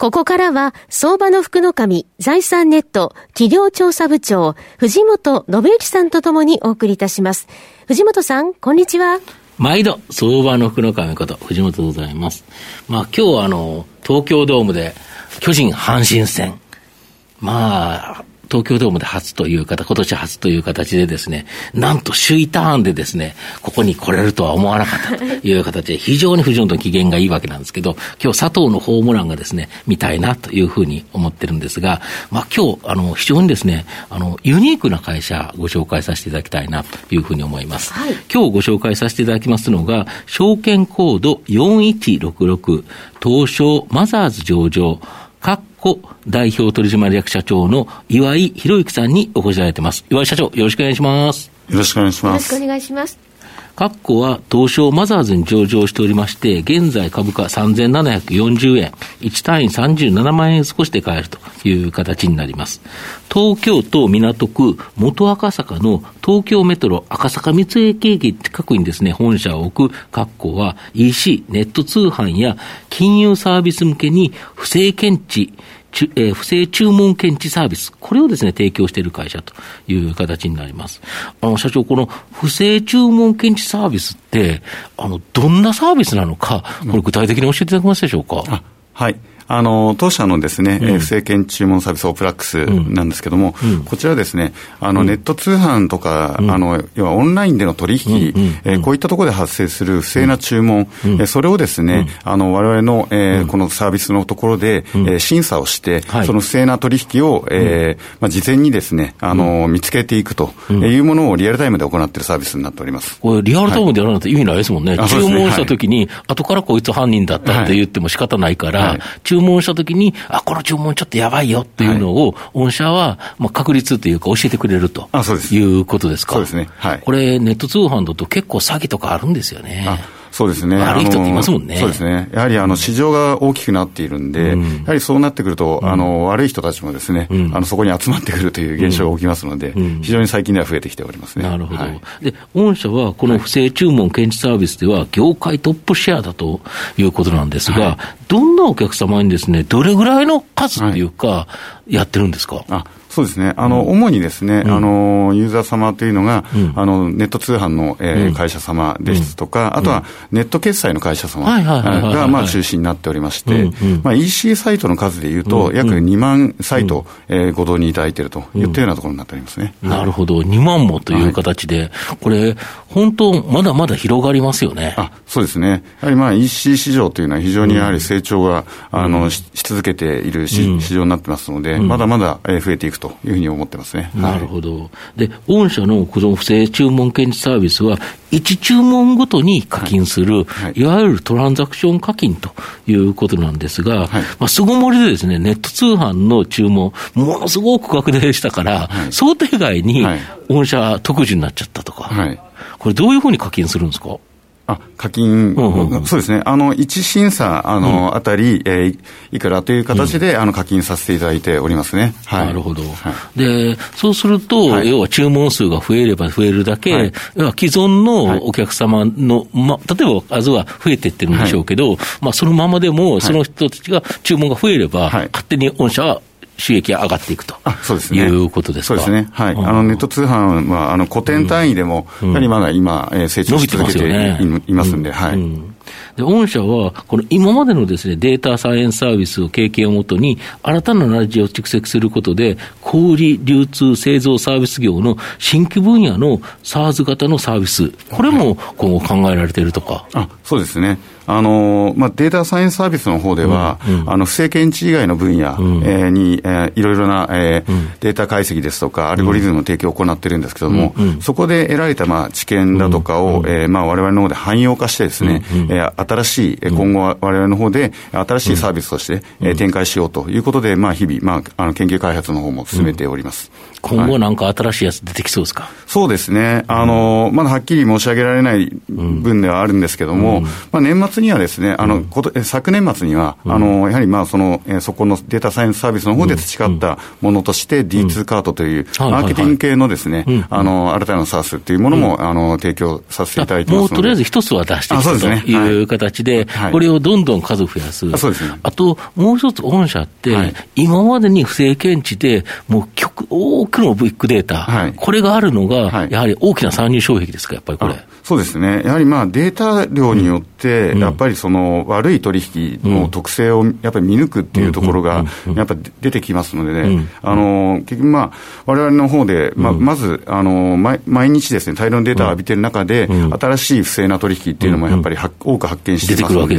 ここからは、相場の福の神、財産ネット、企業調査部長、藤本信之さんとともにお送りいたします。藤本さん、こんにちは。毎度、相場の福の神こと、藤本でございます。まあ今日はあの、東京ドームで、巨人阪神戦。まあ、東京ドームで初という方、今年初という形でですね、なんと首位ターンでですね、ここに来れるとは思わなかったという形で、非常に藤本の機嫌がいいわけなんですけど、今日佐藤のホームランがですね、見たいなというふうに思ってるんですが、まあ今日、あの、非常にですね、あの、ユニークな会社ご紹介させていただきたいなというふうに思います。はい、今日ご紹介させていただきますのが、証券コード4166、東証マザーズ上場、子代表取締役社長の岩井博之さんにお越しいただいてます。岩井社長、よろしくお願いします。よろしくお願いします。よろしくお願いします。カッコは東証マザーズに上場しておりまして、現在株価3740円、1単位37万円少しで買えるという形になります。東京都港区元赤坂の東京メトロ赤坂三重駅近くにですね、本社を置くカッコは EC、ネット通販や金融サービス向けに不正検知、えー、不正注文検知サービス、これをですね、提供している会社という形になります。あの、社長、この不正注文検知サービスって、あの、どんなサービスなのか、これ具体的に教えていただけますでしょうか？はい。あの、当社のですね、うん、不正検注文サービスオープラックスなんですけども、うん、こちらですね、あの、ネット通販とか、うん、あの、要はオンラインでの取引、えー、こういったところで発生する不正な注文、うん、えー、それをですね、あの、我々の、えー、このサービスのところで、えー、審査をして、はい、その不正な取引を、えー、まあ、事前にですね、あの、見つけていくというものをリアルタイムで行っているサービスになっております。これ、リアルタイムでやらないと意味ないですもんね。はい、注文したときに、後からこいつ犯人だったって言っても仕方ないから、はい、注文したときに、あ、この注文ちょっとやばいよっていうのを、御社は、まあ、確率というか教えてくれると。いうことですか。そうですね。はい。これ、ネット通販だと結構詐欺とかあるんですよね。そうですね。悪い人っていますもんね。そうですね。やはりあの市場が大きくなっているんで、うん、やはりそうなってくると、あの悪い人たちもですね、うん、あのそこに集まってくるという現象が起きますので、非常に最近では増えてきておりますね。なるほど。はい、で、御社はこの不正注文検知サービスでは業界トップシェアだということなんですが、はい、どんなお客様にですね、どれぐらいの数っていうか、やってるんですか、あそうですね、あの、うん、主にですね、うん、あの、ユーザー様というのが、うん、あの、ネット通販の、えー、会社様ですとか、あとはネット決済の会社様が、まあ、中心になっておりまして、まあ、EC サイトの数でいうと、約2万サイト、えー、ご導入いただいているといったようなところになっておりますね。なるほど、2万もという形で、はい、これ、本当、まだまだ広がりますよね。あそうですね。やはりまあ EC 市場というのは非常にやはり成長が、あのし続けている市場になってますので、まだまだ増えていくというふうに思ってますね。なるほど。で、御社のこの不正注文検知サービスは、1注文ごとに課金する、はい。はい、いわゆるトランザクション課金ということなんですが、はい、まあ、巣ごもりでですね、ネット通販の注文、ものすごく拡大したから、想定外に御社特需になっちゃったとか、これどういうふうに課金するんですか？あ課金、そうですね、あの1審査あの、うん、あたり、えー、いくらという形で、うん、あの課金させていただいておりますね。はい、なるほど、はい、で、そうすると、はい、要は注文数が増えれば増えるだけ、はい、要は既存のお客様の、ま、例えば数は増えていってるんでしょうけど、まあ、そのままでも、その人たちが注文が増えれば、勝手に御社は収益が上がっていくとそうです、ね、いうことですか？そうですね、はい、あのネット通販はあの古典単位でも、やはりまだ今、えー、成長し続けていますんで、はい。で、御社は、この今までのですね、データサイエンスサービスを経験をもとに、新たなナレッジを蓄積することで、小売流通、製造サービス業の新規分野の SARS 型のサービス、これも今後考えられているとか？あそうですね。あのまあ、データサイエンスサービスの方では、うんうん、あの不正検知以外の分野、うん、えー、に、えー、いろいろな、えー、うん、データ解析ですとか、アルゴリズムの提供を行ってるんですけれども、うん。うん、そこで得られた、まあ、知見だとかを、うん。うん、えー、まあ、我々の方で汎用化してですね、うん。うん、えー、新しい、今後は我々の方で新しいサービスとして、うん、えー、展開しようということで、まあ、日々、まあ、あの研究開発の方も進めております。今後なんか新しいやつ出てきそうですか、はい、そうですね。あの、まだはっきり申し上げられない分ではあるんですけども、まあ、年末にはですね、あの、こと昨年末には、あの、やはりまあ、その、えそこのデータサイエンスサービスの方で培ったものとして、D2 カートという、マーケティング系のですね、あの、新たなサースというものも、あの、提供させていただいてますもうとりあえず一つは出してきたという形で、これをどんどん数増やす。あそうですね。あと、もう一つ御社って、今までに不正検知で、もう極、多くのビッグデータ、これがあるのが、やはり大きな参入障壁ですか、やっぱりこれ。そうですね。やはりまあデータ量によって、やっぱりその悪い取引の特性をやっぱり見抜くっていうところが、やっぱ出てきますのでね、あの、結局まあ、我々の方で、まあ、まず、あの、毎毎日ですね、大量のデータを浴びてる中で、新しい不正な取引っていうのもやっぱり多く発見してますので、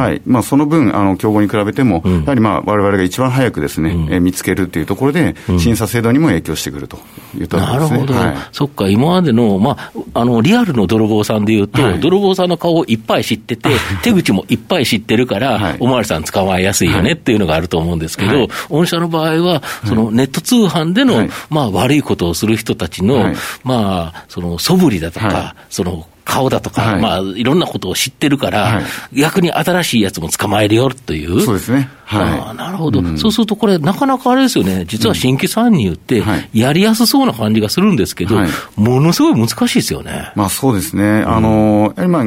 はい。まあ、その分、あの、競合に比べても、やはりまあ、我々が一番早くですね、え見つけるっていうところで、審査制度にも影響してくるというところですね。なるほど。そっか、今までの、まあ、あの、リアルの泥棒さんでいうと、はい、泥棒さんの顔をいっぱい知ってて、手口もいっぱい知ってるから、はい、おまわりさん捕まえやすいよねっていうのがあると思うんですけど、御社の場合は、そのネット通販での、まあ悪いことをする人たちの、まあ、その素振りだとか、その顔だとか、はい、まあ、いろんなことを知ってるから、はい、逆に新しいやつも捕まえるよという。そうですね。はい、あなるほど、うん、そうするとこれ、なかなかあれですよね、実は新規参入って、やりやすそうな感じがするんですけど、はい、ものすごい難しいですよね。まあそうですね。あの、やはりま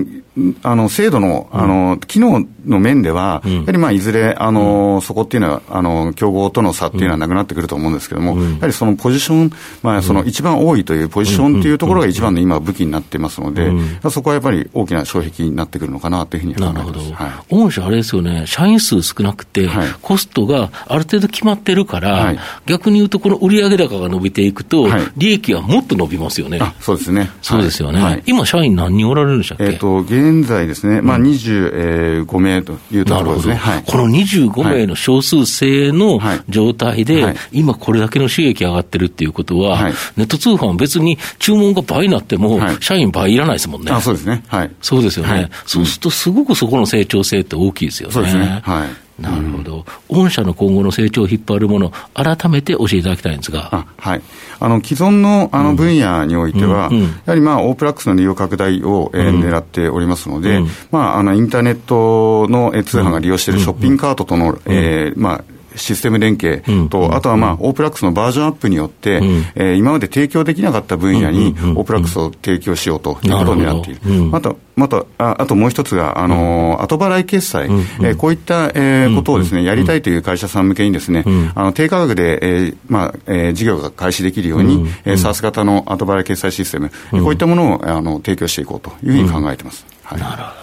あ、あの制度のあの機能の面では、やはりまあいずれあの、そこっていうのはあの競合との差っていうのはなくなってくると思うんですけども、やはりそのポジション、まあ、その一番多いというポジションっていうところが一番の今、武器になってますので、そこはやっぱり大きな障壁になってくるのかなというふうに考えます。なるほど。はい、御社あれですよね、社員数少なくて、コストががある程度決まってるから、はい、逆に言うと、この売上高が伸びていくと、はい、利益はもっと伸びますよね。そうですね。そうですよね。はい、今、社員何人おられるんでしたっけ、えー、と現在ですね、まあ、25名というところですね。はい、この25名の少数制の状態で、今これだけの収益上がってるっていうことは、ネット通販は別に注文が倍になっても、社員倍いらないですもんね。あそうですね。はい。そうですよね。そうすると、すごくそこの成長性って大きいですよね。そうですね。はい。なるほど、御社の今後の成長を引っ張るもの、改めて教えていただきたいんですが。はい、あの既存のあの分野においては、うんうん、やはり、まあ、オープラックスの利用拡大を、えー、狙っておりますので、まあ、あのインターネットの通販が利用しているショッピングカートとの、えーまあ、システム連携と、うん、あとはまあ、オープラックスのバージョンアップによって、うん、えー、今まで提供できなかった分野に、オープラックスを提供しようということを狙っている。るまた、またあ、あともう一つが、あのー、後払い決済、うん、えー、こういった、えー、ことをですね、やりたいという会社さん向けにですね、あの低価格で、えー、まあ、えー、事業が開始できるように、うん、えー、SARS 型の後払い決済システム、こういったものをあの提供していこうというふうに考えています。はい、なるほど。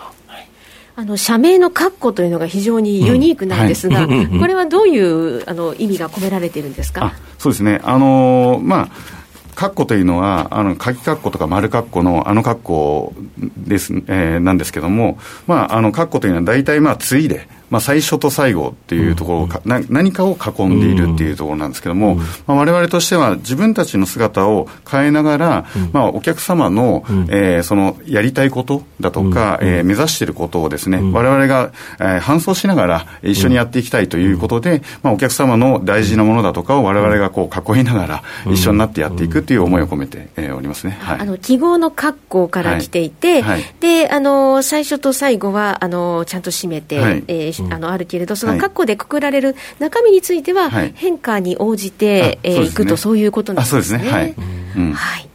あの社名の括弧というのが非常にユニークなんですが、うんはい、これはどういうあの意味が込められているんですか？そうですね、あのー、まあ括弧というのは、あの鍵括弧とか丸括弧のあの括弧です、えー、なんですけども、まあ、あの括弧というのは大体まあ、ついで、まあ、最初と最後っていうところをか、な何かを囲んでいるっていうところなんですけども、まあ、我々としては自分たちの姿を変えながら、まあ、お客様の、えー、そのやりたいことだとか、えー、目指していることをですね、我々が、えー、搬送しながら一緒にやっていきたいということで、まあ、お客様の大事なものだとかを我々がこう囲いながら一緒になってやっていくっていう思いを込めて、えー、おりますね。はい、あの記号の括弧から来ていて、はい。はい、であの最初と最後はあのちゃんと締めて、はい、えーあのあるけれど、その括弧でくくられる中身については、変化に応じて、いえいくと、そういうことなんですね。そうですね。はい、はい。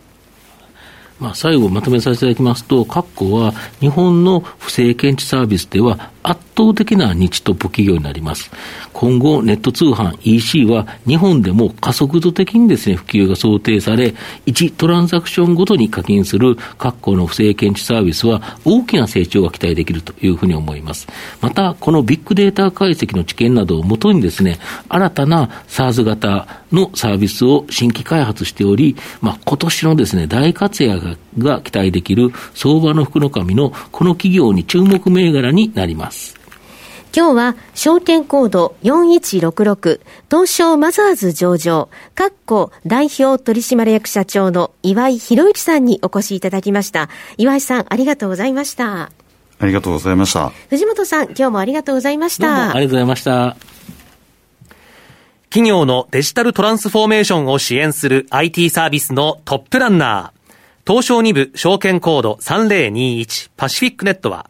まあ、最後まとめさせていただきますと、括弧は日本の不正検知サービスでは圧倒的な日トップ企業になります。今後、ネット通販 EC は日本でも加速度的にですね、普及が想定され、1トランザクションごとに課金する各校の不正検知サービスは大きな成長が期待できるというふうに思います。また、このビッグデータ解析の知見などをもとにですね、新たな SARS 型のサービスを新規開発しており、まあ、今年のですね、大活躍が期待できる相場の福の神のこの企業に注目銘柄になります。今日は証券コード4166東証マザーズ上場、カッコ代表取締役社長の岩井博之さんにお越しいただきました。岩井さん、ありがとうございました。ありがとうございました。藤本さん、今日もありがとうございました。ありがとうございました。企業のデジタルトランスフォーメーションを支援する IT サービスのトップランナー。東証2部証券コード3021パシフィックネットは、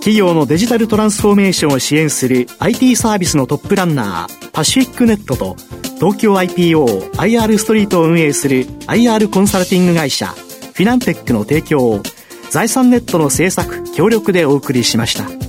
企業のデジタルトランスフォーメーションを支援する IT サービスのトップランナー、パシフィックネットと、東京 IPO、IR ストリートを運営する IR コンサルティング会社、フィナンテックの提供を、財産ネットの制作、協力でお送りしました。